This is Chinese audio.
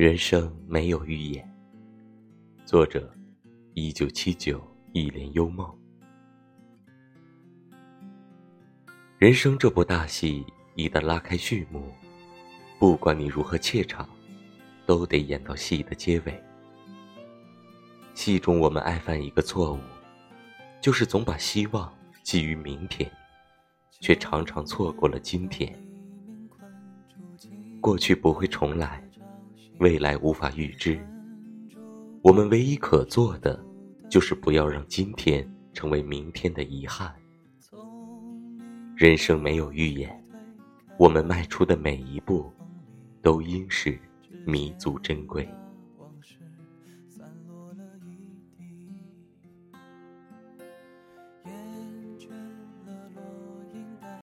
人生没有预演。作者：一九七九，一帘幽梦。人生这部大戏一旦拉开序幕，不管你如何怯场，都得演到戏的结尾。戏中我们爱犯一个错误，就是总把希望寄于明天，却常常错过了今天。过去不会重来。未来无法预知，我们唯一可做的，就是不要让今天成为明天的遗憾。人生没有预演，我们迈出的每一步，都应是弥足珍贵。